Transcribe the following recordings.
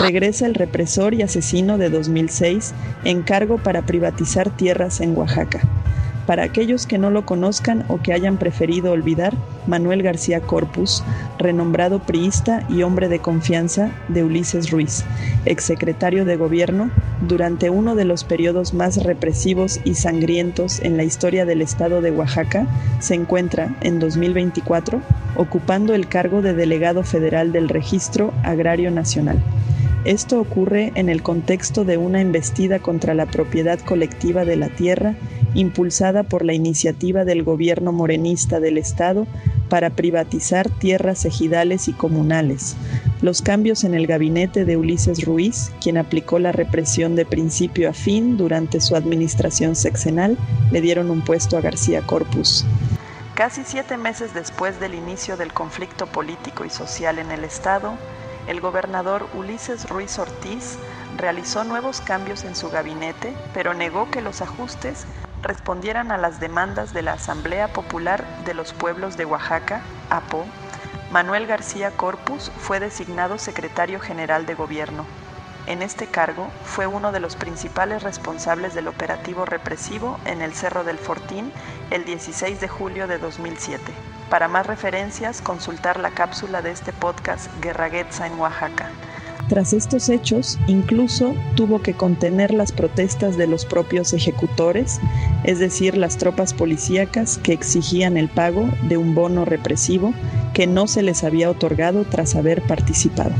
regresa el represor y asesino de 2006 en cargo para privatizar tierras en Oaxaca. Para aquellos que no lo conozcan o que hayan preferido olvidar, Manuel García Corpus, renombrado priista y hombre de confianza de Ulises Ruiz, exsecretario de gobierno, durante uno de los periodos más represivos y sangrientos en la historia del estado de Oaxaca, se encuentra, en 2024, ocupando el cargo de delegado federal del Registro Agrario Nacional. Esto ocurre en el contexto de una embestida contra la propiedad colectiva de la tierra impulsada por la iniciativa del gobierno morenista del Estado para privatizar tierras ejidales y comunales. Los cambios en el gabinete de Ulises Ruiz, quien aplicó la represión de principio a fin durante su administración sexenal, le dieron un puesto a García Corpus. Casi siete meses después del inicio del conflicto político y social en el Estado, el gobernador Ulises Ruiz Ortiz realizó nuevos cambios en su gabinete, pero negó que los ajustes respondieran a las demandas de la Asamblea Popular de los Pueblos de Oaxaca, APO. Manuel García Corpus fue designado secretario general de gobierno. En este cargo fue uno de los principales responsables del operativo represivo en el Cerro del Fortín el 16 de julio de 2007. Para más referencias, consultar la cápsula de este podcast Guerraguetza en Oaxaca. Tras estos hechos, incluso tuvo que contener las protestas de los propios ejecutores, es decir, las tropas policíacas que exigían el pago de un bono represivo que no se les había otorgado tras haber participado.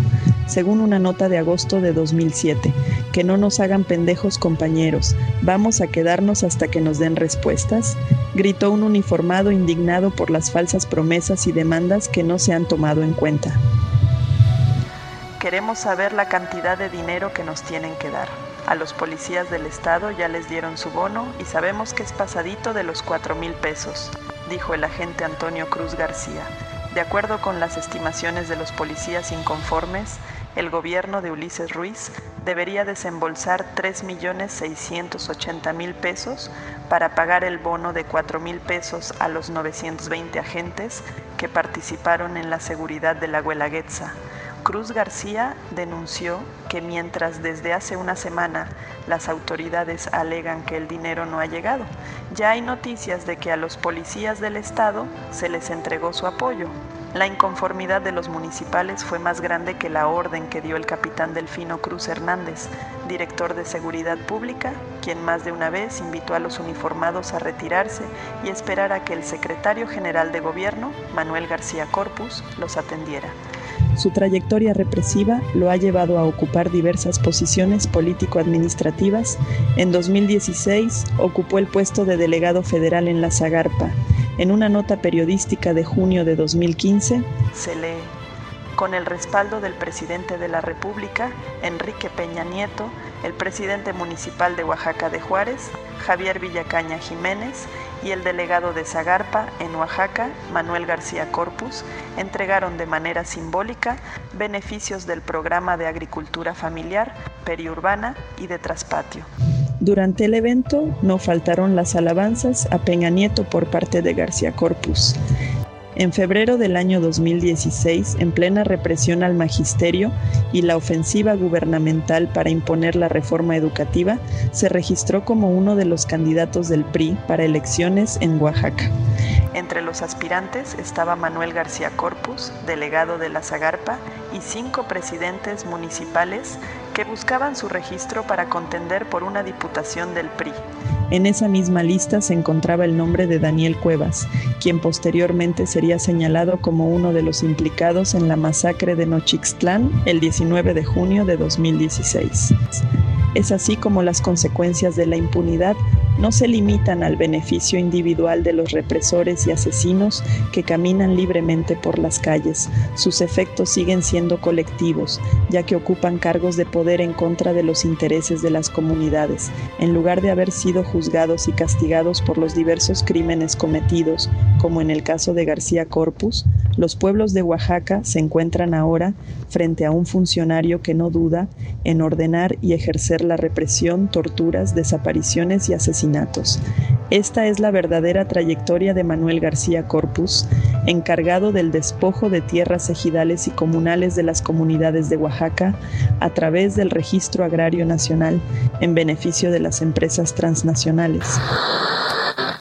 Según una nota de agosto de 2007, que no nos hagan pendejos compañeros, vamos a quedarnos hasta que nos den respuestas, gritó un uniformado indignado por las falsas promesas y demandas que no se han tomado en cuenta. Queremos saber la cantidad de dinero que nos tienen que dar. A los policías del estado ya les dieron su bono y sabemos que es pasadito de los cuatro mil pesos, dijo el agente Antonio Cruz García. De acuerdo con las estimaciones de los policías inconformes, el gobierno de Ulises Ruiz debería desembolsar 3.680.000 pesos para pagar el bono de 4.000 pesos a los 920 agentes que participaron en la seguridad de la Guelaguetza Cruz García denunció que mientras desde hace una semana las autoridades alegan que el dinero no ha llegado, ya hay noticias de que a los policías del Estado se les entregó su apoyo. La inconformidad de los municipales fue más grande que la orden que dio el capitán Delfino Cruz Hernández, director de Seguridad Pública, quien más de una vez invitó a los uniformados a retirarse y esperar a que el secretario general de Gobierno, Manuel García Corpus, los atendiera. Su trayectoria represiva lo ha llevado a ocupar diversas posiciones político-administrativas. En 2016 ocupó el puesto de delegado federal en la Zagarpa. En una nota periodística de junio de 2015 se lee, con el respaldo del presidente de la República, Enrique Peña Nieto, el presidente municipal de Oaxaca de Juárez, Javier Villacaña Jiménez, y el delegado de Zagarpa en Oaxaca, Manuel García Corpus, entregaron de manera simbólica beneficios del programa de agricultura familiar, periurbana y de traspatio. Durante el evento no faltaron las alabanzas a Peña Nieto por parte de García Corpus. En febrero del año 2016, en plena represión al magisterio y la ofensiva gubernamental para imponer la reforma educativa, se registró como uno de los candidatos del PRI para elecciones en Oaxaca. Entre los aspirantes estaba Manuel García Corpus, delegado de la Zagarpa, y cinco presidentes municipales que buscaban su registro para contender por una diputación del PRI. En esa misma lista se encontraba el nombre de Daniel Cuevas, quien posteriormente sería señalado como uno de los implicados en la masacre de Nochixtlán el 19 de junio de 2016. Es así como las consecuencias de la impunidad no se limitan al beneficio individual de los represores y asesinos que caminan libremente por las calles. Sus efectos siguen siendo colectivos, ya que ocupan cargos de poder en contra de los intereses de las comunidades. En lugar de haber sido juzgados y castigados por los diversos crímenes cometidos, como en el caso de García Corpus, Los pueblos de Oaxaca se encuentran ahora frente a un funcionario que no duda en ordenar y ejercer la represión, torturas, desapariciones y asesinatos. Esta es la verdadera trayectoria de Manuel García Corpus, encargado del despojo de tierras ejidales y comunales de las comunidades de Oaxaca a través del Registro Agrario Nacional en beneficio de las empresas transnacionales.